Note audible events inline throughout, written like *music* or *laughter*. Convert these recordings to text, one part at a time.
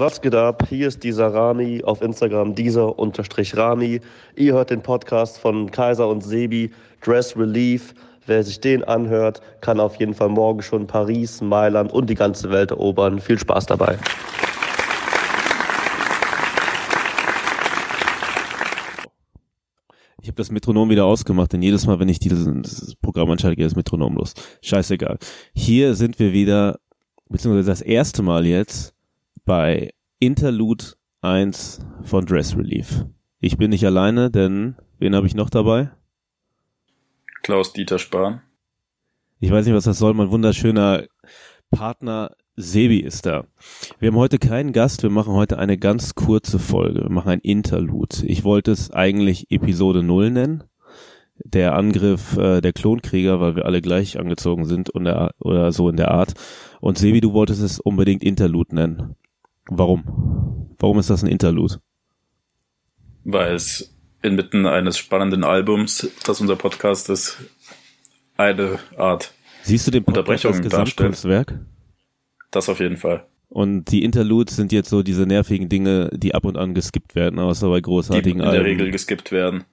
Was geht ab? Hier ist dieser Rami auf Instagram, dieser unterstrich Rami. Ihr hört den Podcast von Kaiser und Sebi, Dress Relief. Wer sich den anhört, kann auf jeden Fall morgen schon Paris, Mailand und die ganze Welt erobern. Viel Spaß dabei. Ich habe das Metronom wieder ausgemacht, denn jedes Mal, wenn ich dieses Programm anschalte, geht das Metronom los. Scheißegal. Hier sind wir wieder, beziehungsweise das erste Mal jetzt bei Interlude 1 von Dress Relief. Ich bin nicht alleine, denn wen habe ich noch dabei? Klaus-Dieter Spahn. Ich weiß nicht, was das soll. Mein wunderschöner Partner Sebi ist da. Wir haben heute keinen Gast. Wir machen heute eine ganz kurze Folge. Wir machen ein Interlude. Ich wollte es eigentlich Episode 0 nennen. Der Angriff äh, der Klonkrieger, weil wir alle gleich angezogen sind und der, oder so in der Art. Und Sebi, du wolltest es unbedingt Interlude nennen. Warum? Warum ist das ein Interlude? Weil es inmitten eines spannenden Albums, das unser Podcast ist, eine Art Siehst du den Podcast Unterbrechung als Gesamtkunstwerk? Das auf jeden Fall. Und die Interludes sind jetzt so diese nervigen Dinge, die ab und an geskippt werden, außer bei Die großartigen in der Alben. Regel geskippt werden.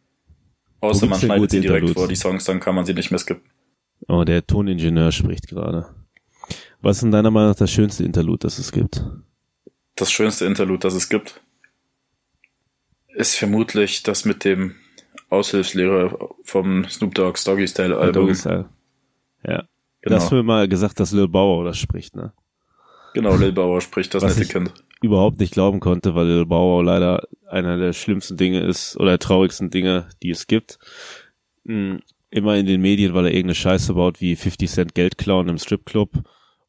Außer man schneidet sie direkt Interludes? vor, die Songs, dann kann man sie nicht mehr skippen. Oh, der Toningenieur spricht gerade. Was ist in deiner Meinung nach das schönste Interlude, das es gibt? Das schönste Interlude, das es gibt, ist vermutlich das mit dem Aushilfslehrer vom Snoop Dogg's Doggy Style Album. Doggy Style. Ja. Genau. Das hast du mal gesagt, dass Lil Bauer das spricht, ne? Genau, Lil Bauer spricht das Was nette ich- Kind. Überhaupt nicht glauben konnte, weil Lil Bauer leider einer der schlimmsten Dinge ist oder traurigsten Dinge, die es gibt. Hm, Immer in den Medien, weil er irgendeine Scheiße baut, wie 50 Cent Geld klauen im Stripclub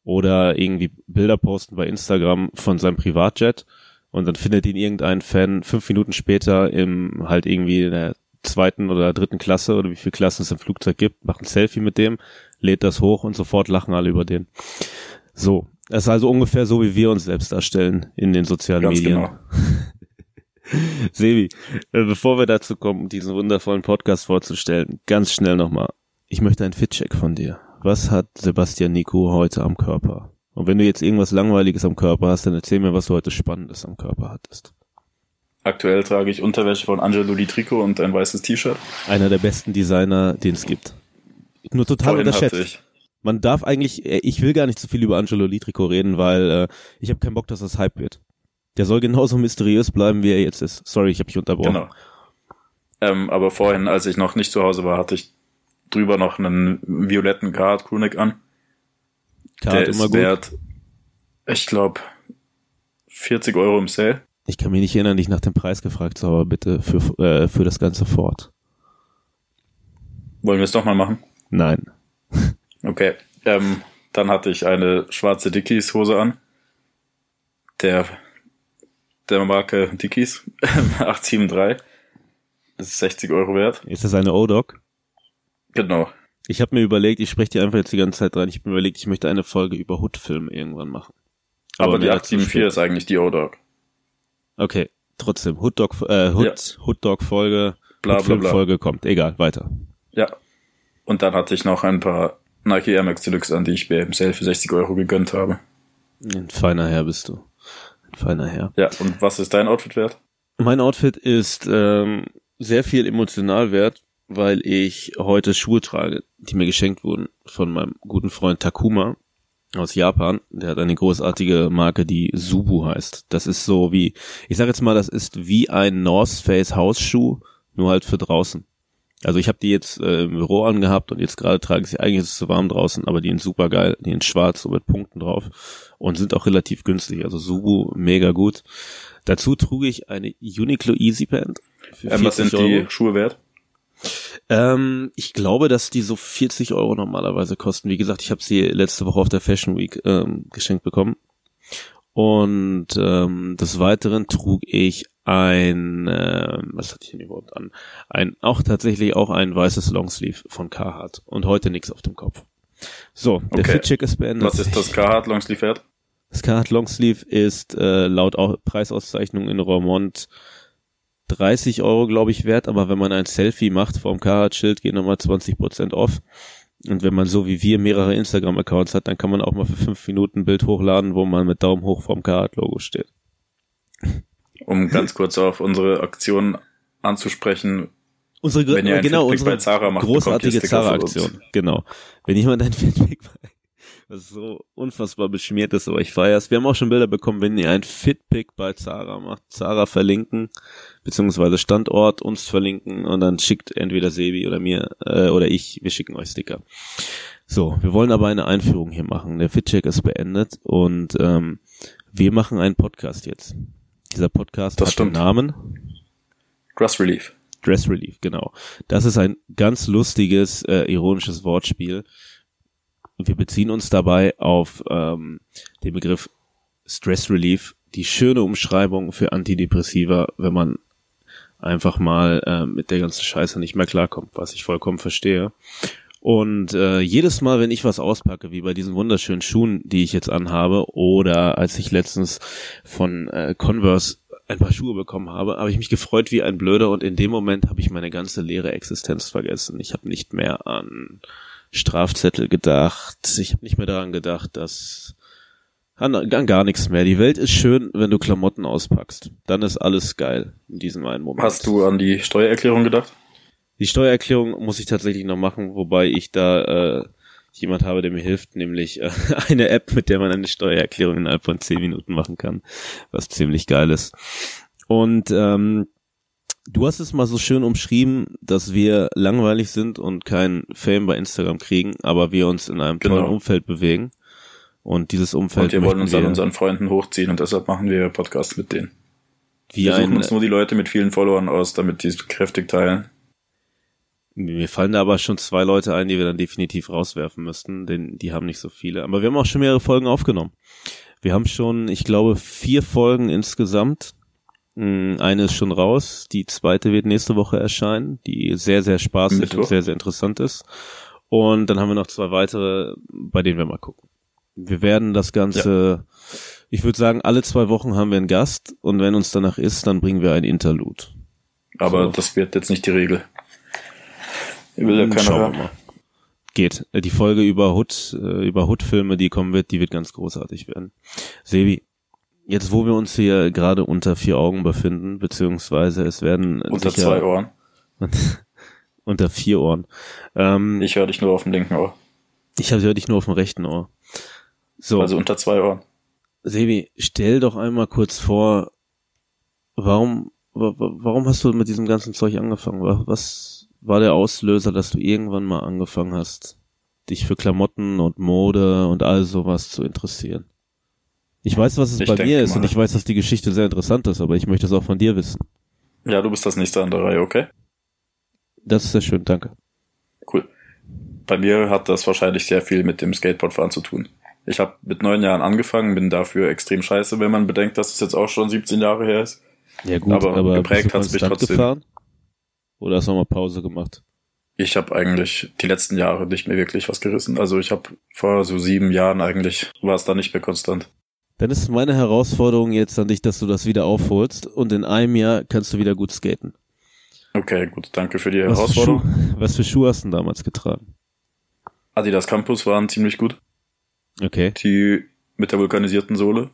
oder irgendwie Bilder posten bei Instagram von seinem Privatjet und dann findet ihn irgendein Fan fünf Minuten später im halt irgendwie in der zweiten oder dritten Klasse oder wie viele Klassen es im Flugzeug gibt, macht ein Selfie mit dem, lädt das hoch und sofort lachen alle über den. So. Das ist also ungefähr so, wie wir uns selbst darstellen in den sozialen Ganz Medien. genau. *laughs* Sebi, äh, bevor wir dazu kommen, diesen wundervollen Podcast vorzustellen, ganz schnell nochmal. Ich möchte einen Fit-Check von dir. Was hat Sebastian Nico heute am Körper? Und wenn du jetzt irgendwas Langweiliges am Körper hast, dann erzähl mir, was du heute Spannendes am Körper hattest. Aktuell trage ich Unterwäsche von Angelo Di Trico und ein weißes T-Shirt. Einer der besten Designer, den es gibt. Nur total Vorhin hatte unterschätzt. ich. Man darf eigentlich, äh, ich will gar nicht so viel über Angelo Litrico reden, weil äh, ich habe keinen Bock, dass das Hype wird. Der soll genauso mysteriös bleiben, wie er jetzt ist. Sorry, ich habe dich unterbrochen. Genau. Ähm, aber vorhin, als ich noch nicht zu Hause war, hatte ich drüber noch einen violetten Card Crewneck an. Card Der immer ist gut. wert, ich glaube, 40 Euro im Sale. Ich kann mich nicht erinnern, dich nach dem Preis gefragt zu haben, aber bitte für, äh, für das ganze Fort. Wollen wir es doch mal machen? Nein. *laughs* Okay. Ähm, dann hatte ich eine schwarze Dickies Hose an. Der, der Marke Dickies *laughs* 873. Das ist 60 Euro wert. Ist das eine O-Dog? Genau. Ich habe mir überlegt, ich spreche dir einfach jetzt die ganze Zeit dran, ich habe mir überlegt, ich möchte eine Folge über Hood-Filme irgendwann machen. Aber, die mehr dazu 874 ist eigentlich die O-Dog. Okay, trotzdem, Hood-Dog, äh, Hood, Hood-Dog-Folge, Bla, bla, bla. Hood-Film-Folge kommt. Egal, weiter. Ja. Und dann hatte ich noch ein paar Nike Air Max Deluxe an, die ich mir im Sale für 60 Euro gegönnt habe. Ein feiner Herr bist du. Ein feiner Herr. Ja, und was ist dein Outfit wert? Mein Outfit ist ähm, sehr viel emotional wert, weil ich heute Schuhe trage, die mir geschenkt wurden von meinem guten Freund Takuma aus Japan. Der hat eine großartige Marke, die Subu heißt. Das ist so wie, ich sag jetzt mal, das ist wie ein North Face Hausschuh, nur halt für draußen. Also ich habe die jetzt äh, im Büro angehabt und jetzt gerade trage ich sie, eigentlich ist es zu warm draußen, aber die sind super geil, die in schwarz, so mit Punkten drauf und sind auch relativ günstig. Also Subu, mega gut. Dazu trug ich eine Uniqlo Easy Band. Für Ähm, was 40 sind die Schuhe wert? Ähm, ich glaube, dass die so 40 Euro normalerweise kosten. Wie gesagt, ich habe sie letzte Woche auf der Fashion Week ähm, geschenkt bekommen. Und ähm, des Weiteren trug ich ein, äh, was hatte ich denn überhaupt an? Ein, auch tatsächlich auch ein weißes Longsleeve von Carhartt und heute nichts auf dem Kopf. So, der Okay. Fit-Check ist beendet. Was ist das Carhartt Longsleeve wert? Das Carhartt Longsleeve ist äh, laut Au- Preisauszeichnung in Roermond 30 Euro, glaube ich, wert, aber wenn man ein Selfie macht vom Carhartt-Schild, geht nochmal 20% off. Und wenn man so wie wir mehrere Instagram-Accounts hat, dann kann man auch mal für fünf Minuten ein Bild hochladen, wo man mit Daumen hoch vom Carhartt-Logo steht. um ganz kurz auf unsere Aktion anzusprechen. Unsere, Wenn ihr ein genau, Feedback unsere macht, großartige Zara-Aktion. Genau. Wenn jemand ein *laughs* Feedback bei was so unfassbar beschmiert ist, aber ich feier's. Wir haben auch schon Bilder bekommen, wenn ihr ein Fitpick bei Zara macht, Zara verlinken, beziehungsweise Standort uns verlinken und dann schickt entweder Sebi oder mir äh, oder ich, wir schicken euch Sticker. So, wir wollen aber eine Einführung hier machen. Der Fitcheck ist beendet und ähm, wir machen einen Podcast jetzt. Dieser Podcast Das hat stimmt. den Namen Grass Relief. Dress Relief, genau. Das ist ein ganz lustiges, äh, ironisches Wortspiel. Wir beziehen uns dabei auf ähm, den Begriff Stress Relief, die schöne Umschreibung für Antidepressiva, wenn man einfach mal äh, mit der ganzen Scheiße nicht mehr klarkommt, was ich vollkommen verstehe. Und äh, jedes Mal, wenn ich was auspacke, wie bei diesen wunderschönen Schuhen, die ich jetzt anhabe, oder als ich letztens von äh, Converse ein paar Schuhe bekommen habe, habe ich mich gefreut wie ein Blöder und in dem Moment habe ich meine ganze leere Existenz vergessen. Ich habe nicht mehr an Strafzettel gedacht. Ich habe nicht mehr daran gedacht, dass an, an gar nichts mehr. Die Welt ist schön, wenn du Klamotten auspackst. Dann ist alles geil in diesem einen Moment. Hast du an die Steuererklärung gedacht? Die Steuererklärung muss ich tatsächlich noch machen, wobei ich da äh, jemand habe, der mir hilft, nämlich äh, *laughs* eine App, mit der man eine Steuererklärung innerhalb von zehn Minuten machen kann, was ziemlich geil ist. Und ähm, du hast es mal so schön umschrieben, dass wir langweilig sind und kein Fame bei Instagram kriegen, aber wir uns in einem tollen Genau. Umfeld bewegen. Und dieses Umfeld Und wir wollen uns an unseren Freunden hochziehen und deshalb machen wir Podcasts mit denen. wie Wir suchen ein, uns nur die Leute mit vielen Followern aus, damit die es kräftig teilen. Mir fallen da aber schon zwei Leute ein, die wir dann definitiv rauswerfen müssten, denn die haben nicht so viele. Aber wir haben auch schon mehrere Folgen aufgenommen. Wir haben schon, ich glaube, vier Folgen insgesamt. Mm, Eine ist schon raus, die zweite wird nächste Woche erscheinen, die sehr, sehr spaßig Mittwoch. und sehr, sehr interessant ist. Und dann haben wir noch zwei weitere, bei denen wir mal gucken. Wir werden das Ganze, ich würde sagen, alle zwei Wochen haben wir einen Gast und wenn uns danach ist, dann bringen wir ein Interlude. Aber So. das wird jetzt nicht die Regel. Will ja keiner Schauen wir hören. mal. Geht. Die Folge über Hood, äh, über Hood-Filme, die kommen wird, die wird ganz großartig werden. Sebi, jetzt wo wir uns hier gerade unter vier Augen befinden, beziehungsweise es werden Unter sicher zwei Ohren. *laughs* unter vier Ohren. Ähm, ich höre dich nur auf dem linken Ohr. ich habe dich nur auf dem rechten Ohr. So, Also unter zwei Ohren. Sebi, stell doch einmal kurz vor, warum, wa- wa- warum hast du mit diesem ganzen Zeug angefangen? Wa- Was war der Auslöser, dass du irgendwann mal angefangen hast, dich für Klamotten und Mode und all sowas zu interessieren? Ich weiß, was es Ich bei mir ist mal. und ich weiß, dass die Geschichte sehr interessant ist, aber ich möchte es auch von dir wissen. Ja, du bist das nächste an der Reihe, okay? Das ist sehr schön, danke. Cool. Bei mir hat das wahrscheinlich sehr viel mit dem Skateboardfahren zu tun. Ich habe mit neun Jahren angefangen, bin dafür extrem scheiße, wenn man bedenkt, dass es jetzt auch schon 17 Jahre her ist. Ja gut, Aber aber, geprägt du hat's mich trotzdem. gefahren? Oder hast du nochmal Pause gemacht? Ich habe eigentlich die letzten Jahre nicht mehr wirklich was gerissen. Also ich habe vor so sieben Jahren eigentlich war es da nicht mehr konstant. Dann ist meine Herausforderung jetzt an dich, dass du das wieder aufholst und in einem Jahr kannst du wieder gut skaten. Okay, gut, danke für die Was für, Herausforderung. Schuhe, was für Schuhe hast du denn damals getragen? Adidas Campus waren ziemlich gut. Okay. Die mit der vulkanisierten Sohle.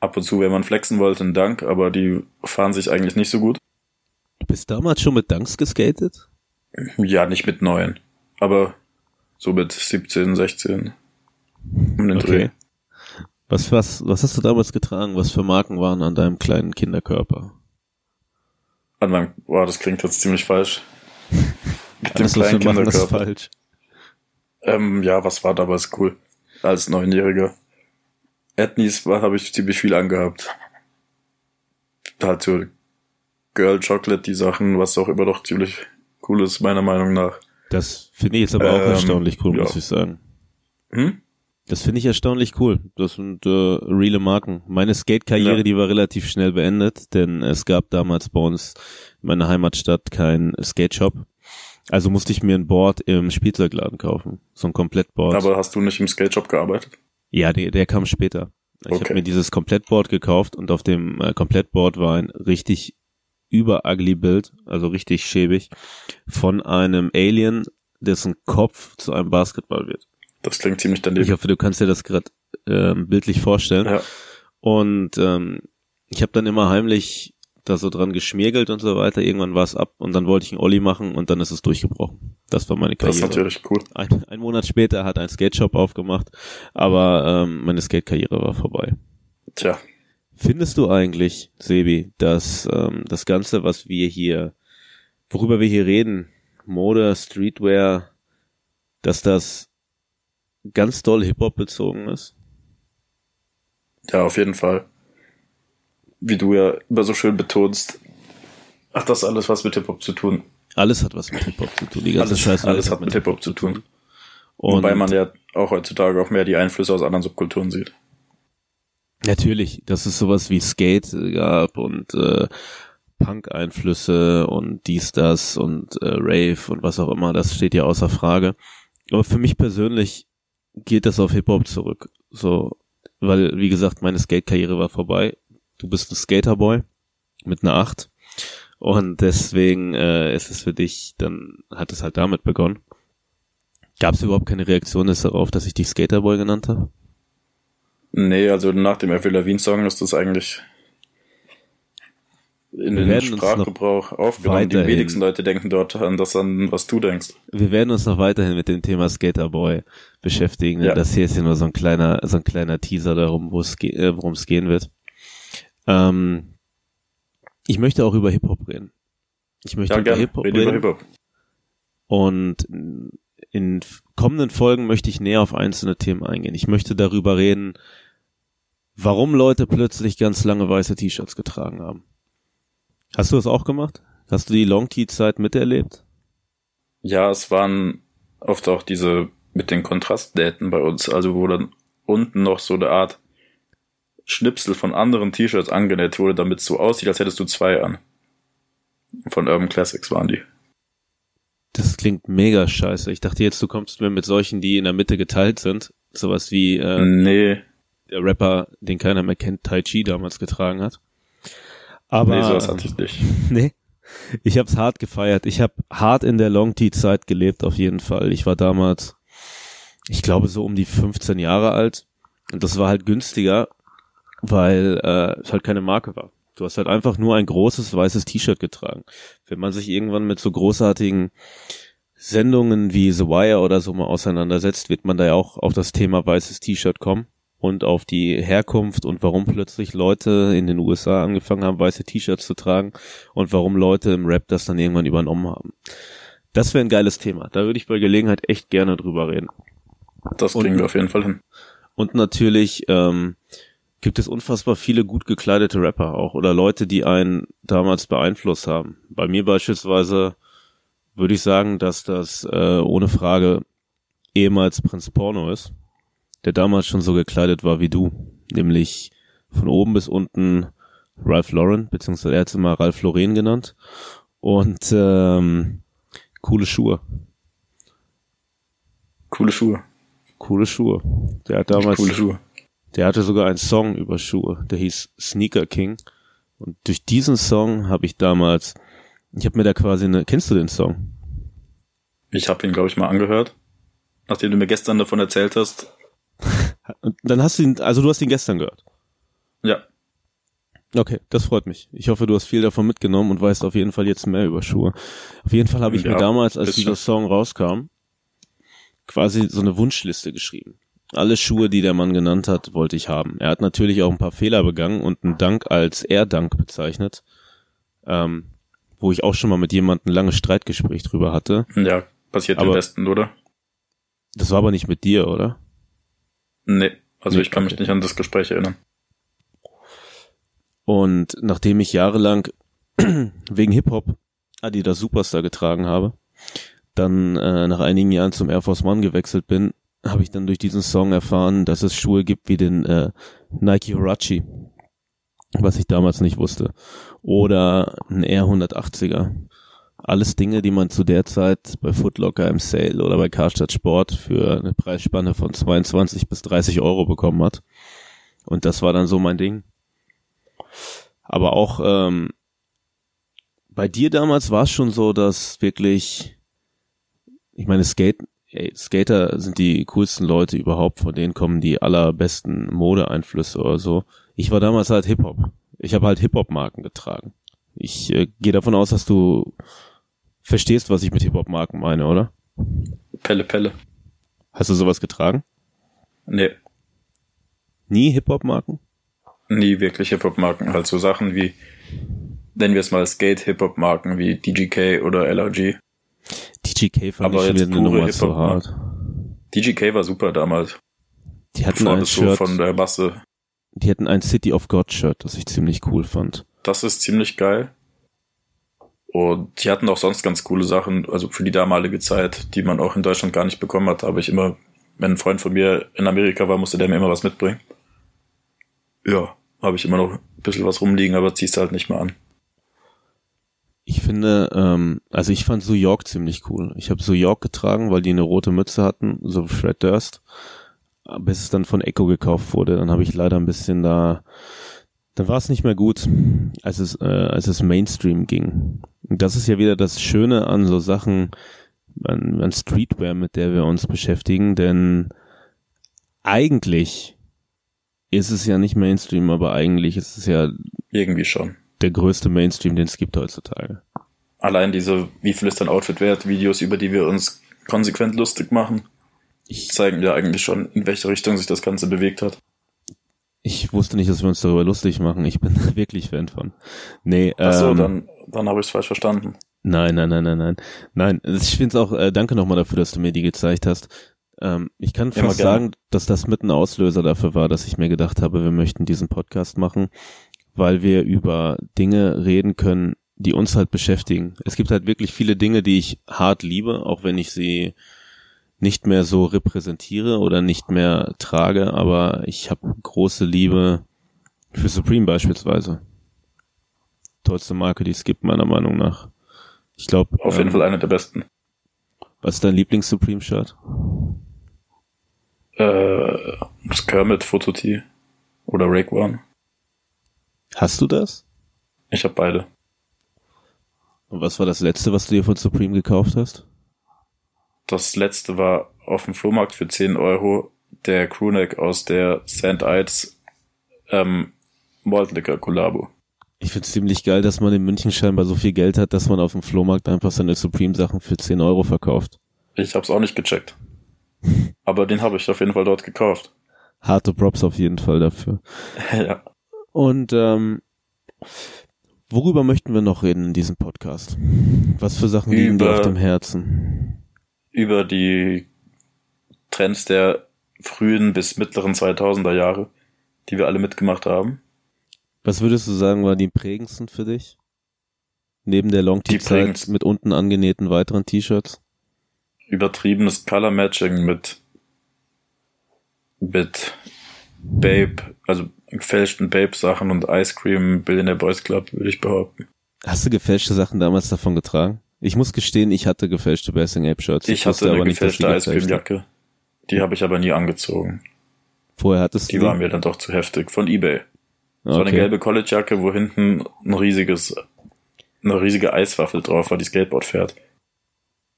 Ab und zu, wenn man flexen wollte, ein Dank, aber die fahren sich eigentlich nicht so gut. Du bist damals schon mit Dunks geskatet? Ja, nicht mit neuen, aber so mit 17, 16 um den Dreh. Was, was, was hast du damals getragen? Was für Marken waren an deinem kleinen Kinderkörper? An meinem, boah, das klingt jetzt ziemlich falsch. *laughs* Mit dem kleinen Kinderkörper. falsch. Ähm, ja, was war damals cool? Als Neunjähriger. Ethnies war, habe ich ziemlich viel angehabt. Halt so Girl Chocolate, die Sachen, was auch immer doch ziemlich cool ist, meiner Meinung nach. Das finde ich jetzt aber auch Ähm, erstaunlich cool, ja. muss ich sagen. Hm? Das finde ich erstaunlich cool. Das sind äh, reale Marken. Meine Skate-Karriere, Ja. die war relativ schnell beendet, denn es gab damals bei uns in meiner Heimatstadt keinen Skate-Shop. Also musste ich mir ein Board im Spielzeugladen kaufen. So ein Komplettboard. Aber hast du nicht im Skate Shop gearbeitet? Ja, der, der kam später. Ich Okay. habe mir dieses Komplettboard gekauft und auf dem äh, Komplettboard war ein richtig über ugly Bild, also richtig schäbig, von einem Alien, dessen Kopf zu einem Basketball wird. Das klingt ziemlich Ich daneben. hoffe, du kannst dir das gerade ähm, bildlich vorstellen. Ja. Und ähm, ich habe dann immer heimlich da so dran geschmiergelt und so weiter. Irgendwann war es ab und dann wollte ich einen Olli machen und dann ist es durchgebrochen. Das war meine Karriere. Das ist natürlich cool. Ein, ein Monat später hat ein Skate Shop aufgemacht, aber ähm, meine Skate-Karriere war vorbei. Tja. Findest du eigentlich, Sebi, dass ähm, das Ganze, was wir hier, worüber wir hier reden, Mode, Streetwear, dass das ganz doll Hip-Hop bezogen ist? Ja, auf jeden Fall. Wie du ja immer so schön betonst, hat das alles was mit Hip-Hop zu tun. Alles hat was mit Hip-Hop zu tun. Die ganze Alles, Scheiße alles hat mit Hip-Hop zu tun. Und Wobei man ja auch heutzutage auch mehr die Einflüsse aus anderen Subkulturen sieht. Natürlich, dass es sowas wie Skate gab und äh, Punk-Einflüsse und dies, das und äh, Rave und was auch immer, das steht ja außer Frage. Aber für mich persönlich geht das auf Hip-Hop zurück. So, weil, wie gesagt, meine Skate-Karriere war vorbei. Du bist ein Skaterboy mit einer Acht. Und deswegen äh, ist es für dich, dann hat es halt damit begonnen. Gab es überhaupt keine Reaktion darauf, dass ich dich Skaterboy genannt habe? Nee, also nach dem Avril Lavigne Song ist das eigentlich in Wir den Sprachgebrauch aufgenommen. Die wenigsten Leute denken dort an das an, was du denkst. Wir werden uns noch weiterhin mit dem Thema Skaterboy beschäftigen. Ja. Das hier ist ja nur so ein kleiner, so ein kleiner Teaser darum, wo es ge- äh, worum es gehen wird. Ähm, ich möchte auch über Hip-Hop reden. Ich möchte Ja, über. Hip-Hop Rede über reden. Hip-Hop. Und in kommenden Folgen möchte ich näher auf einzelne Themen eingehen. Ich möchte darüber reden, warum Leute plötzlich ganz lange weiße T-Shirts getragen haben. Hast du das auch gemacht? Hast du die Long-T-Zeit miterlebt? Ja, es waren oft auch diese mit den Kontrastnähten bei uns, also wo dann unten noch so eine Art Schnipsel von anderen T-Shirts angenäht wurde, damit es so aussieht, als hättest du zwei an. Von Urban Classics waren die. Das klingt mega scheiße. Ich dachte jetzt, du kommst mir mit solchen, die in der Mitte geteilt sind. Sowas wie äh, nee, der Rapper, den keiner mehr kennt, Tai Chi damals getragen hat. Aber nee, sowas hatte ich nicht. *laughs* nee. Ich hab's hart gefeiert. Ich hab hart in der Long Tea Zeit gelebt auf jeden Fall. Ich war damals, ich glaube so um die 15 Jahre alt und das war halt günstiger, weil äh, es halt keine Marke war. Du hast halt einfach nur ein großes weißes T-Shirt getragen. Wenn man sich irgendwann mit so großartigen Sendungen wie The Wire oder so mal auseinandersetzt, wird man da ja auch auf das Thema weißes T-Shirt kommen und auf die Herkunft und warum plötzlich Leute in den USA angefangen haben, weiße T-Shirts zu tragen und warum Leute im Rap das dann irgendwann übernommen haben. Das wäre ein geiles Thema. Da würde ich bei Gelegenheit echt gerne drüber reden. Das Und- kriegen wir auf jeden Fall hin. Und natürlich ähm, gibt es unfassbar viele gut gekleidete Rapper auch oder Leute, die einen damals beeinflusst haben. Bei mir beispielsweise würde ich sagen, dass das äh, ohne Frage ehemals Prinz Porno ist, der damals schon so gekleidet war wie du, nämlich von oben bis unten Ralph Lauren, beziehungsweise er hat es immer Ralph Lauren genannt und ähm, coole Schuhe, Coole Schuhe. coole Schuhe. Der hat damals Coole Schuhe. Der hatte sogar einen Song über Schuhe, der hieß Sneaker King. Und durch diesen Song habe ich damals, ich habe mir da quasi eine, kennst du den Song? Ich habe ihn, glaube ich, mal angehört. Nachdem du mir gestern davon erzählt hast. Und dann hast du ihn, also du hast ihn gestern gehört. Ja, Okay, das freut mich. Ich hoffe, du hast viel davon mitgenommen und weißt auf jeden Fall jetzt mehr über Schuhe. Auf jeden Fall habe ich Ja, mir damals, als dieser Song rauskam, quasi so eine Wunschliste geschrieben. Alle Schuhe, die der Mann genannt hat, wollte ich haben. Er hat natürlich auch ein paar Fehler begangen und einen Dank als Er-Dank bezeichnet, ähm, wo ich auch schon mal mit jemandem ein langes Streitgespräch drüber hatte. ja, passiert Aber- im Westen, oder? Das war aber nicht mit dir, oder? Nee, also Nee, ich kann mich okay. nicht an das Gespräch erinnern. Und nachdem ich jahrelang *clears throat* wegen Hip-Hop Adidas Superstar getragen habe, dann äh, nach einigen Jahren zum Air Force One gewechselt bin, habe ich dann durch diesen Song erfahren, dass es Schuhe gibt wie den äh, Nike Huarachi, was ich damals nicht wusste, oder ein Air 180er. Alles Dinge, die man zu der Zeit bei Footlocker im Sale oder bei Karstadt Sport für eine Preisspanne von 22 bis 30 Euro bekommen hat. Und das war dann so mein Ding. Aber auch ähm, bei dir damals war es schon so, dass wirklich, ich meine, Skate, ey, Skater sind die coolsten Leute überhaupt, von denen kommen die allerbesten Modeeinflüsse oder so. Ich war damals halt Hip-Hop. Ich habe halt Hip-Hop-Marken getragen. Ich äh, gehe davon aus, dass du verstehst, was ich mit Hip-Hop-Marken meine, oder? Pelle Pelle. Hast du sowas getragen? Nee, Nie Hip-Hop-Marken? nie wirklich Hip-Hop-Marken. Halt so Sachen wie, nennen wir es mal Skate-Hip-Hop-Marken wie DGK oder LRG. DGK fand Aber ich schon eine Nummer zu hart. DGK war super damals. Die hatten Bevor ein das so Shirt, von der Masse. die hatten ein City of God Shirt, das ich ziemlich cool fand. Das ist ziemlich geil. Und die hatten auch sonst ganz coole Sachen, also für die damalige Zeit, die man auch in Deutschland gar nicht bekommen hat, habe ich immer, wenn ein Freund von mir in Amerika war, musste der mir immer was mitbringen. Ja, habe ich immer noch ein bisschen was rumliegen, aber ziehst halt nicht mehr an. Ich finde, ähm, also ich fand New York ziemlich cool. Ich habe New York getragen, weil die eine rote Mütze hatten, so Fred Durst. Bis es dann von Echo gekauft wurde, dann habe ich leider ein bisschen da, dann war es nicht mehr gut, als es, äh, als es Mainstream ging. Und das ist ja wieder das Schöne an so Sachen, an, an Streetwear, mit der wir uns beschäftigen, denn eigentlich ist es ja nicht Mainstream, aber eigentlich ist es ja Irgendwie schon. der größte Mainstream, den es gibt heutzutage. Allein diese, wie viel ist dein Outfit wert, Videos, über die wir uns konsequent lustig machen, Ich, zeigen ja eigentlich schon, in welche Richtung sich das Ganze bewegt hat. Ich wusste nicht, dass wir uns darüber lustig machen. Ich bin *laughs* wirklich Fan von. Nee, Ach so, ähm, dann, dann habe ich es falsch verstanden. Nein, nein, nein, nein, nein. Nein, ich finde es auch, äh, danke nochmal dafür, dass du mir die gezeigt hast. Ähm, ich kann Immer fast sagen, dass das mit ein Auslöser dafür war, dass ich mir gedacht habe, wir möchten diesen Podcast machen, weil wir über Dinge reden können, die uns halt beschäftigen. Es gibt halt wirklich viele Dinge, die ich hart liebe, auch wenn ich sie nicht mehr so repräsentiere oder nicht mehr trage, aber ich habe große Liebe für Supreme beispielsweise. Tollste Marke, die es gibt, meiner Meinung nach. Ich glaube, Auf jeden Fall einer der besten. was ist dein Lieblings-Supreme-Shirt? Äh, das Kermit Fototee oder Rake One. Hast du das? Ich habe beide. Und was war das letzte, was du dir von Supreme gekauft hast? Das letzte war auf dem Flohmarkt für 10 Euro der Crewneck aus der St. Ides ähm, Malt Liquor Collabo. Ich find's ziemlich geil, dass man in München scheinbar so viel Geld hat, dass man auf dem Flohmarkt einfach seine Supreme-Sachen für 10 Euro verkauft. Ich hab's auch nicht gecheckt. *laughs* Aber den habe ich auf jeden Fall dort gekauft. Harte Props auf jeden Fall dafür. *laughs* ja. Und ähm, worüber möchten wir noch reden in diesem Podcast? Was für Sachen liegen dir auf dem Herzen? Über die Trends der frühen bis mittleren 2000er Jahre, die wir alle mitgemacht haben. Was würdest du sagen, war die prägendsten für dich? Neben der Die Long-T-Zeit prägendsten- mit unten angenähten weiteren T-Shirts? Übertriebenes Color Matching mit mit Babe, also gefälschten Babe-Sachen und Ice Cream Billionaire Boys Club, würde ich behaupten. Hast du gefälschte Sachen damals davon getragen? Ich muss gestehen, ich hatte gefälschte Basing Ape Shirts. Ich wusste hatte eine die gefälschte Ice Cream. Jacke. Die habe ich aber nie angezogen. Vorher hattest Die du war mir dann doch zu heftig. Von Ebay. Das war eine Okay. gelbe College-Jacke, wo hinten ein riesiges, eine riesige Eiswaffel drauf war, die Skateboard fährt.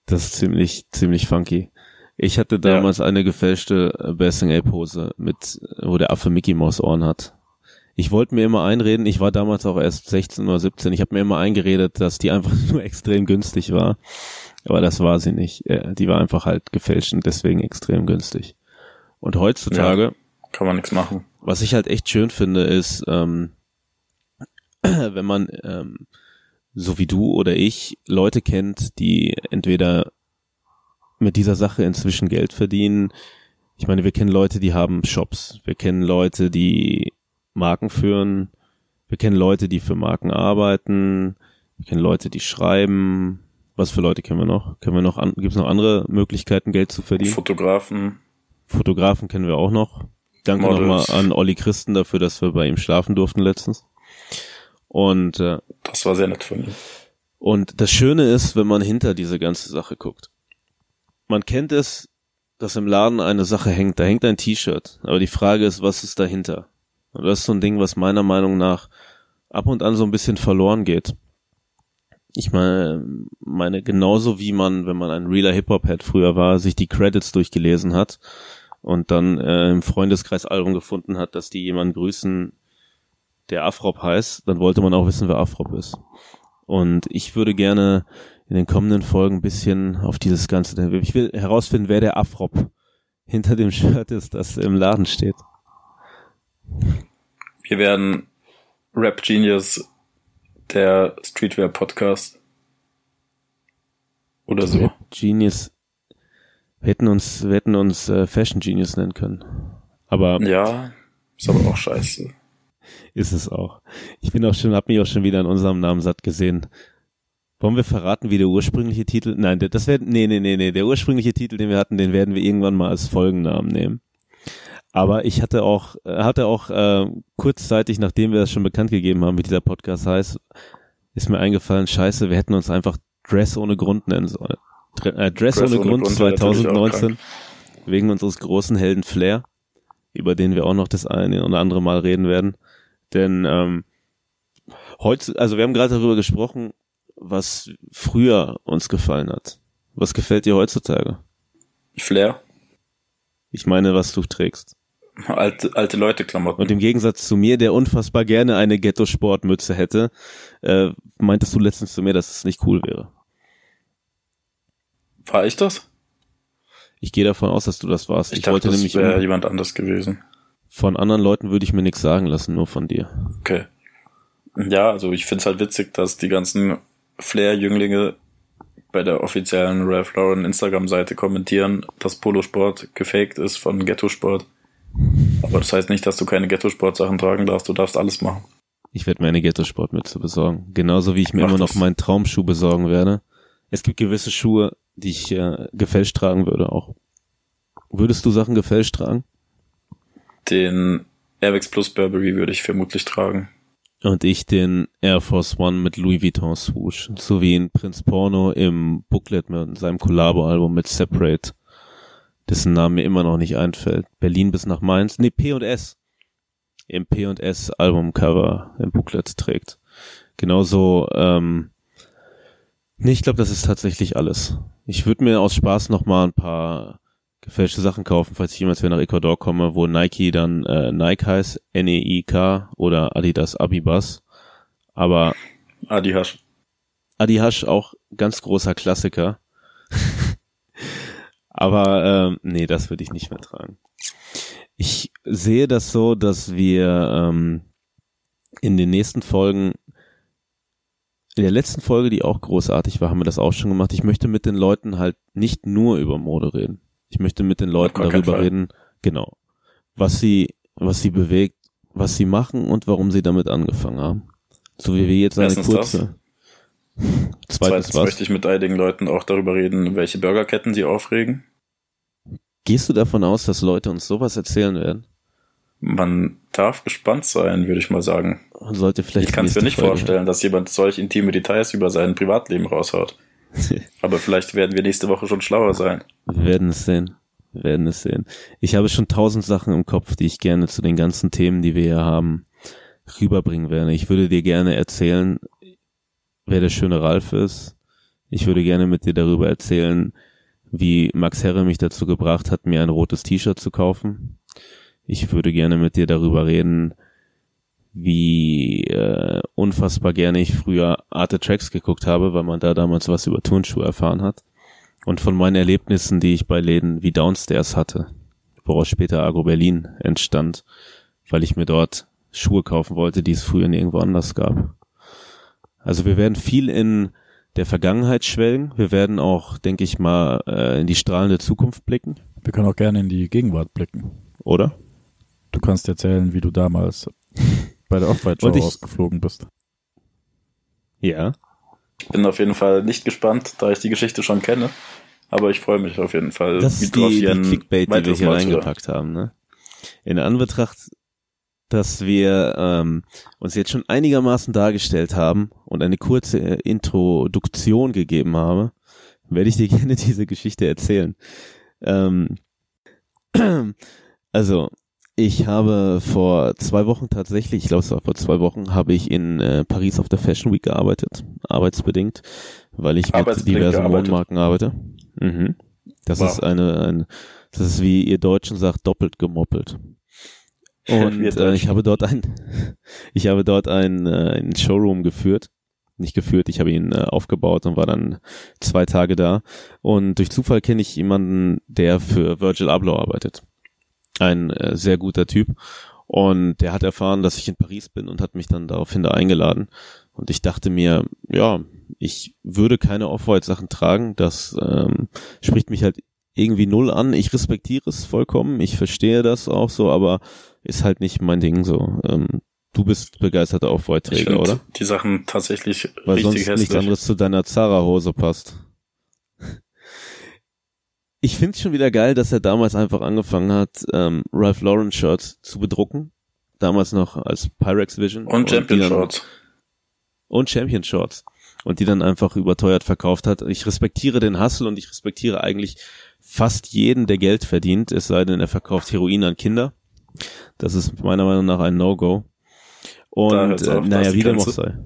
Das ist ziemlich, ziemlich funky. Ich hatte damals eine gefälschte Basing Ape Hose mit, wo der Affe Mickey Mouse Ohren hat. Ich wollte mir immer einreden, ich war damals auch erst 16 oder 17, ich habe mir immer eingeredet, dass die einfach *laughs* nur extrem günstig war. Aber das war sie nicht. Äh, Die war einfach halt gefälscht und deswegen extrem günstig. Und heutzutage, Kann man nichts machen. was ich halt echt schön finde, ist, ähm, *clears throat* wenn man ähm, so wie du oder ich Leute kennt, die entweder mit dieser Sache inzwischen Geld verdienen. Ich meine, wir kennen Leute, die haben Shops. Wir kennen Leute, die Marken führen. Wir kennen Leute, die für Marken arbeiten. Wir kennen Leute, die schreiben. Was für Leute kennen wir noch? Kennen wir noch an, gibt es noch andere Möglichkeiten, Geld zu verdienen? Fotografen, Fotografen kennen wir auch noch. Danke nochmal an Olli Christen dafür, dass wir bei ihm schlafen durften letztens. Und, äh, das war sehr nett von ihm. und das Schöne ist, wenn man hinter diese ganze Sache guckt. Man kennt es, dass im Laden eine Sache hängt. Da hängt ein T-Shirt. Aber die Frage ist, was ist dahinter? Und das ist so ein Ding, was meiner Meinung nach ab und an so ein bisschen verloren geht. Ich meine, meine genauso wie man, wenn man ein realer Hip-Hop-Head früher war, sich die Credits durchgelesen hat und dann äh, im Freundeskreis Album gefunden hat, dass die jemanden grüßen, der Afrop heißt, dann wollte man auch wissen, wer Afrop ist. Und ich würde gerne in den kommenden Folgen ein bisschen auf dieses Ganze, ich will herausfinden, wer der Afrop hinter dem Shirt ist, das im Laden steht. Wir werden Rap Genius, der Streetwear Podcast. Oder so. Rap Genius. Wir hätten uns, wir hätten uns äh, Fashion Genius nennen können. Aber. Ja, ist aber auch scheiße. Ist es auch. Ich bin auch schon, hab mich auch schon wieder an unserem Namen satt gesehen. Wollen wir verraten, wie der ursprüngliche Titel? Nein, das wäre, nee, nee, nee, nee, der ursprüngliche Titel, den wir hatten, den werden wir irgendwann mal als Folgennamen nehmen. Aber ich hatte auch, äh, hatte auch äh, kurzzeitig, nachdem wir das schon bekannt gegeben haben, wie dieser Podcast heißt, ist mir eingefallen, scheiße, wir hätten uns einfach Dress ohne Grund nennen sollen. Äh, Dress, Dress, ohne, ohne Grund, Grund 2019, wegen unseres großen Helden Flair, über den wir auch noch das eine oder andere Mal reden werden. Denn ähm, heute, also wir haben gerade darüber gesprochen, was früher uns gefallen hat. Was gefällt dir heutzutage? Flair. Ich meine, was du trägst. Alte, alte Leute Klamotten. Und im Gegensatz zu mir, der unfassbar gerne eine Ghetto-Sportmütze hätte, äh, meintest du letztens zu mir, dass es nicht cool wäre. War ich das? Ich gehe davon aus, dass du das warst. Ich, ich dachte, wollte das nämlich wäre jemand anders gewesen. Von anderen Leuten würde ich mir nichts sagen lassen, nur von dir. Okay. Ja, also ich finde es halt witzig, dass die ganzen Flair-Jünglinge bei der offiziellen Ralph Lauren Instagram-Seite kommentieren, dass Polosport gefaked ist von Ghetto-Sport. Aber das heißt nicht, dass du keine Ghetto-Sport-Sachen tragen darfst, du darfst alles machen. Ich werde mir eine Ghetto-Sport-Mütze besorgen. Genauso wie ich mir Mach immer das. noch meinen Traumschuh besorgen werde. Es gibt gewisse Schuhe, die ich äh, gefälscht tragen würde auch. Würdest du Sachen gefälscht tragen? Den Airwax Plus Burberry würde ich vermutlich tragen. Und ich den Air Force One mit Louis Vuitton Swoosh. So wie in Prinz Porno im Booklet mit seinem Collabo-Album mit Separate. Dessen Name mir immer noch nicht einfällt. Berlin bis nach Mainz. Nee, P&S. Im P&S Albumcover im Booklet trägt. Genauso, ähm, nee, ich glaube, das ist tatsächlich alles. Ich würde mir aus Spaß noch mal ein paar gefälschte Sachen kaufen, falls ich jemals wieder nach Ecuador komme, wo Nike dann äh, Nike heißt, N-E-I-K oder Adidas Abibas. Aber Adihash. Adihash auch ganz großer Klassiker. *laughs* Aber ähm, nee, das würde ich nicht mehr tragen. Ich sehe das so, dass wir ähm, in den nächsten Folgen, in der letzten Folge, die auch großartig war, haben wir das auch schon gemacht. Ich möchte mit den Leuten halt nicht nur über Mode reden. Ich möchte mit den Leuten darüber reden, genau, was sie, was sie bewegt, was sie machen und warum sie damit angefangen haben. So wie wir jetzt eine Erstens kurze. Zweitens, Zweitens was? möchte ich mit einigen Leuten auch darüber reden, welche Burgerketten sie aufregen. Gehst du davon aus, dass Leute uns sowas erzählen werden? Man darf gespannt sein, würde ich mal sagen. Man sollte vielleicht ich kann es mir nicht Folge vorstellen, dass jemand solch intime Details über sein Privatleben raushaut. *laughs* Aber vielleicht werden wir nächste Woche schon schlauer sein. Wir werden es sehen. Wir werden es sehen. Ich habe schon tausend Sachen im Kopf, die ich gerne zu den ganzen Themen, die wir hier haben, rüberbringen werde. Ich würde dir gerne erzählen, wer der schöne Ralf ist. Ich würde gerne mit dir darüber erzählen, wie Max Herre mich dazu gebracht hat, mir ein rotes T-Shirt zu kaufen. Ich würde gerne mit dir darüber reden, wie äh, unfassbar gerne ich früher Arte Tracks geguckt habe, weil man da damals was über Turnschuhe erfahren hat. Und von meinen Erlebnissen, die ich bei Läden wie Downstairs hatte, woraus später Agro Berlin entstand, weil ich mir dort Schuhe kaufen wollte, die es früher nirgendwo anders gab. Also wir werden viel in der Vergangenheit schwelgen. Wir werden auch, denke ich mal, äh, in die strahlende Zukunft blicken. Wir können auch gerne in die Gegenwart blicken. Oder? Du kannst erzählen, wie du damals bei der Off-White-Show rausgeflogen bist. Ja. Ich bin auf jeden Fall nicht gespannt, da ich die Geschichte schon kenne. Aber ich freue mich auf jeden Fall. Das ist die, die Clickbait, die wir hier reingepackt haben. Ne? In Anbetracht, dass wir ähm, uns jetzt schon einigermaßen dargestellt haben und eine kurze Introduktion gegeben habe, werde ich dir *laughs* gerne diese Geschichte erzählen. Ähm, *clears throat* also, ich habe vor zwei Wochen tatsächlich, ich glaube es war vor zwei Wochen, habe ich in äh, Paris auf der Fashion Week gearbeitet, arbeitsbedingt, weil ich mit diversen Modemarken arbeite. Mhm. Das wow. ist eine, ein, das ist wie ihr Deutschen sagt, doppelt gemoppelt. Und äh, ich habe dort ein, *laughs* ich habe dort ein, äh, ein Showroom geführt. Nicht geführt, ich habe ihn äh, aufgebaut und war dann zwei Tage da. Und durch Zufall kenne ich jemanden, der für Virgil Abloh arbeitet. Ein äh, sehr guter Typ. Und der hat erfahren, dass ich in Paris bin und hat mich dann daraufhin da eingeladen. Und ich dachte mir, ja, ich würde keine Off-White-Sachen tragen. Das ähm, spricht mich halt irgendwie null an. Ich respektiere es vollkommen. Ich verstehe das auch so, aber ist halt nicht mein Ding so. Ähm, du bist begeisterter Off-White-Träger, oder? Die Sachen tatsächlich Weil richtig sonst hässlich. nichts anderes zu deiner Zara-Hose passt. Ich finde es schon wieder geil, dass er damals einfach angefangen hat, ähm, Ralph Lauren Shirts zu bedrucken. Damals noch als Pyrex Vision. Und Champion die dann- Shorts. Und Champion Shorts. Und die dann einfach überteuert verkauft hat. Ich respektiere den Hustle und ich respektiere eigentlich fast jeden, der Geld verdient, es sei denn, er verkauft Heroin an Kinder. Das ist meiner Meinung nach ein No-Go. Und äh, naja, wie dem auch sei.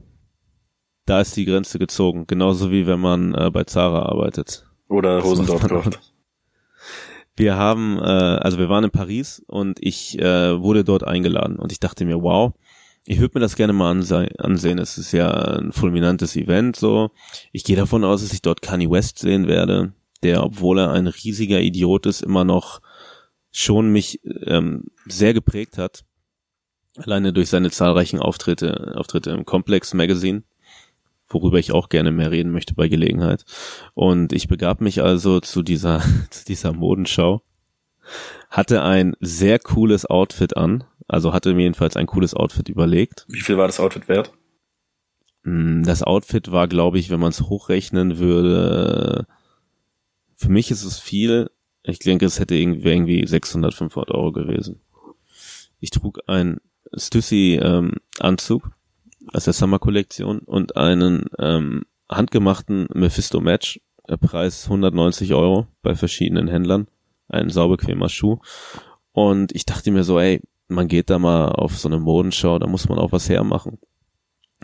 Da ist die Grenze gezogen. Genauso wie wenn man äh, bei Zara arbeitet. Oder Hosen Das dort macht man kauft. Wir haben, äh, also wir waren in Paris und ich äh, wurde dort eingeladen und ich dachte mir, wow, ich würde mir das gerne mal anse ansehen. Es ist ja ein fulminantes Event so. Ich gehe davon aus, dass ich dort Kanye West sehen werde, der, obwohl er ein riesiger Idiot ist, immer noch schon mich ähm, sehr geprägt hat. Alleine durch seine zahlreichen Auftritte, Auftritte im Complex Magazine, worüber ich auch gerne mehr reden möchte bei Gelegenheit. Und ich begab mich also zu dieser, *laughs* zu dieser Modenschau, hatte ein sehr cooles Outfit an, also hatte mir jedenfalls ein cooles Outfit überlegt. Wie viel war das Outfit wert? Mm, Das Outfit war, glaube ich, wenn man es hochrechnen würde, für mich ist es viel. Ich denke, es hätte irgendwie, irgendwie 600, 500 Euro gewesen. Ich trug einen Stussy ähm, Anzug aus der Summer Kollektion und einen ähm, handgemachten Mephisto Match, der Preis 190 Euro bei verschiedenen Händlern, ein saubequemer Schuh. Und ich dachte mir so, ey, man geht da mal auf so eine Modenschau, da muss man auch was hermachen.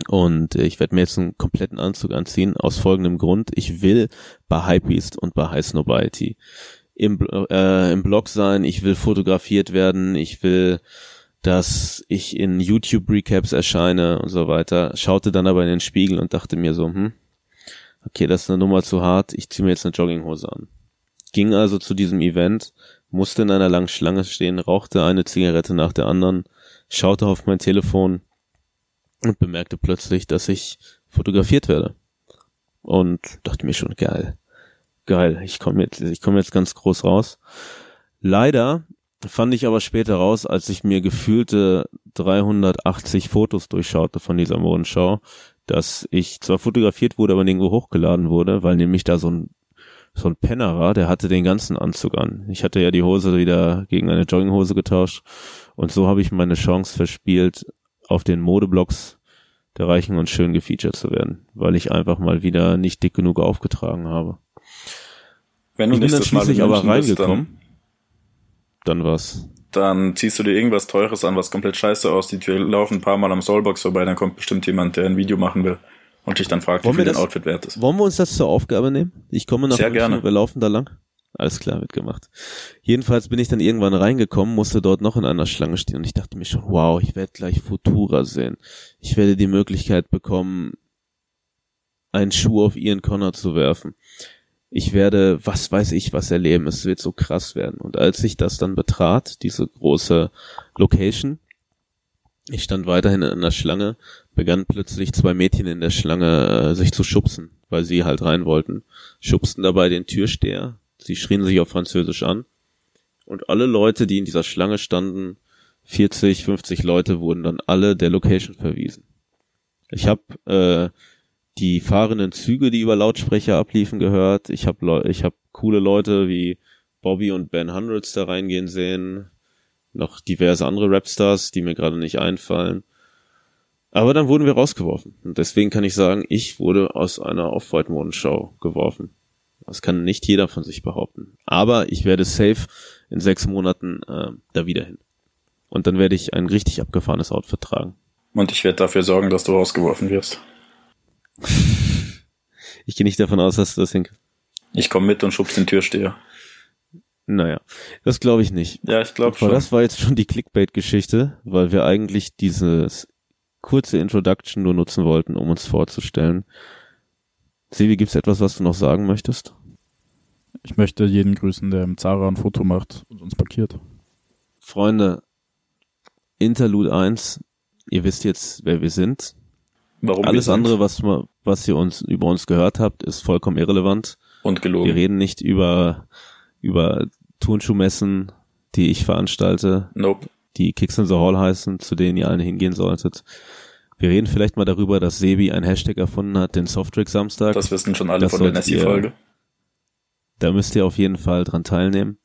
Und äh, ich werde mir jetzt einen kompletten Anzug anziehen, aus folgendem Grund. Ich will bei Hypebeast und bei High Snobiety im, äh, im Blog sein, ich will fotografiert werden, ich will, dass ich in YouTube-Recaps erscheine und so weiter. Schaute dann aber in den Spiegel und dachte mir so, hm, okay, das ist eine Nummer zu hart, ich ziehe mir jetzt eine Jogginghose an. Ging also zu diesem Event, musste in einer langen Schlange stehen, rauchte eine Zigarette nach der anderen, schaute auf mein Telefon und bemerkte plötzlich, dass ich fotografiert werde. Und dachte mir schon, geil. Geil, ich komme jetzt, ich komme jetzt ganz groß raus. Leider fand ich aber später raus, als ich mir gefühlte 380 Fotos durchschaute von dieser Modenschau, dass ich zwar fotografiert wurde, aber nirgendwo hochgeladen wurde, weil nämlich da so ein so ein Penner war, der hatte den ganzen Anzug an. Ich hatte ja die Hose wieder gegen eine Jogginghose getauscht und so habe ich meine Chance verspielt, auf den Modeblogs der Reichen und schön gefeatured zu werden, weil ich einfach mal wieder nicht dick genug aufgetragen habe. Wenn du Ich bin dann schließlich aber bist, reingekommen. Dann was. Dann, dann ziehst du dir irgendwas Teures an, was komplett scheiße aussieht. Wir laufen ein paar Mal am Soulbox vorbei, dann kommt bestimmt jemand, der ein Video machen will und dich dann fragt, Wollen wie viel dein Outfit wert ist. Wollen wir uns das zur Aufgabe nehmen? Ich komme nach Sehr München gerne. und wir laufen da lang. Alles klar, wird gemacht. Jedenfalls bin ich dann irgendwann reingekommen, musste dort noch in einer Schlange stehen und ich dachte mir schon, wow, ich werde gleich Futura sehen. Ich werde die Möglichkeit bekommen, einen Schuh auf Ian Connor zu werfen. Ich werde, was weiß ich, was erleben. Es wird so krass werden. Und als ich das dann betrat, diese große Location, ich stand weiterhin in einer Schlange, begannen plötzlich zwei Mädchen in der Schlange äh, sich zu schubsen, weil sie halt rein wollten. Schubsten dabei den Türsteher. Sie schrien sich auf Französisch an. Und alle Leute, die in dieser Schlange standen, 40, 50 Leute, wurden dann alle der Location verwiesen. Ich habe äh, die fahrenden Züge, die über Lautsprecher abliefen, gehört. Ich habe ich hab coole Leute wie Bobby und Ben Hundreds da reingehen sehen. Noch diverse andere Rapstars, die mir gerade nicht einfallen. Aber dann wurden wir rausgeworfen. Und deswegen kann ich sagen, ich wurde aus einer Off-White-Modenschau geworfen. Das kann nicht jeder von sich behaupten. Aber ich werde safe in sechs Monaten äh, da wieder hin. Und dann werde ich ein richtig abgefahrenes Outfit tragen. Und ich werde dafür sorgen, dass du rausgeworfen wirst. Ich gehe nicht davon aus, dass du das hinkriegst. Ich komme mit und schubst den Türsteher. Naja, das glaube ich nicht. Ja, ich glaube schon. Das war jetzt schon die Clickbait-Geschichte, weil wir eigentlich dieses kurze Introduction nur nutzen wollten, um uns vorzustellen. Sevi, gibt's etwas, was du noch sagen möchtest? Ich möchte jeden grüßen, der im Zara ein Foto macht und uns markiert. Freunde, Interlude 1, ihr wisst jetzt, wer wir sind. Warum Alles andere, was, was ihr uns über uns gehört habt, ist vollkommen irrelevant. Und gelogen. Wir reden nicht über, über Turnschuhmessen, die ich veranstalte. Nope. Die Kicks in the Hall heißen, zu denen ihr alle hingehen solltet. Wir reden vielleicht mal darüber, dass Sebi ein Hashtag erfunden hat, den Softtrick Samstag. Das wissen schon alle das von der Nessie-Folge. Da müsst ihr auf jeden Fall dran teilnehmen.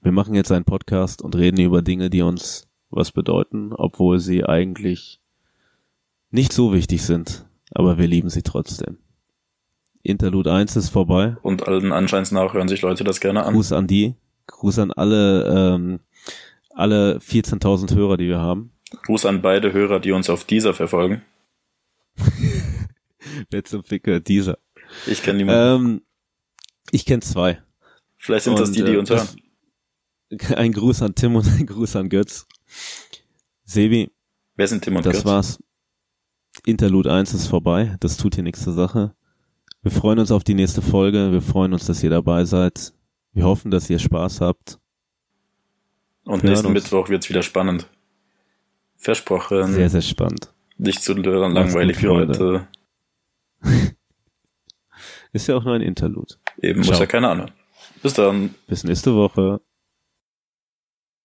Wir machen jetzt einen Podcast und reden über Dinge, die uns was bedeuten, obwohl sie eigentlich nicht so wichtig sind, aber wir lieben sie trotzdem. Interlude 1 ist vorbei. Und allen Anscheins nach hören sich Leute das gerne an. Gruß an die. Gruß an alle, ähm, alle 14.000 Hörer, die wir haben. Gruß an beide Hörer, die uns auf dieser verfolgen. *laughs* Wer zum Ficker dieser? Ich kenne niemanden. Ähm, ich kenne zwei. Vielleicht sind und, das die, die äh, uns hören. *laughs* Ein Gruß an Tim und ein Gruß an Götz. Sebi. Wer sind Tim und das Götz? Das war's. Interlude 1 ist vorbei. Das tut hier nichts zur Sache. Wir freuen uns auf die nächste Folge. Wir freuen uns, dass ihr dabei seid. Wir hoffen, dass ihr Spaß habt. Und wir nächsten Mittwoch wird's wieder spannend. Versprochen. Sehr, sehr spannend. Nicht zu langweilig wie heute. *laughs* Ist ja auch nur ein Interlude. Eben, Ciao. muss ja keiner anhören. Bis dann. Bis nächste Woche.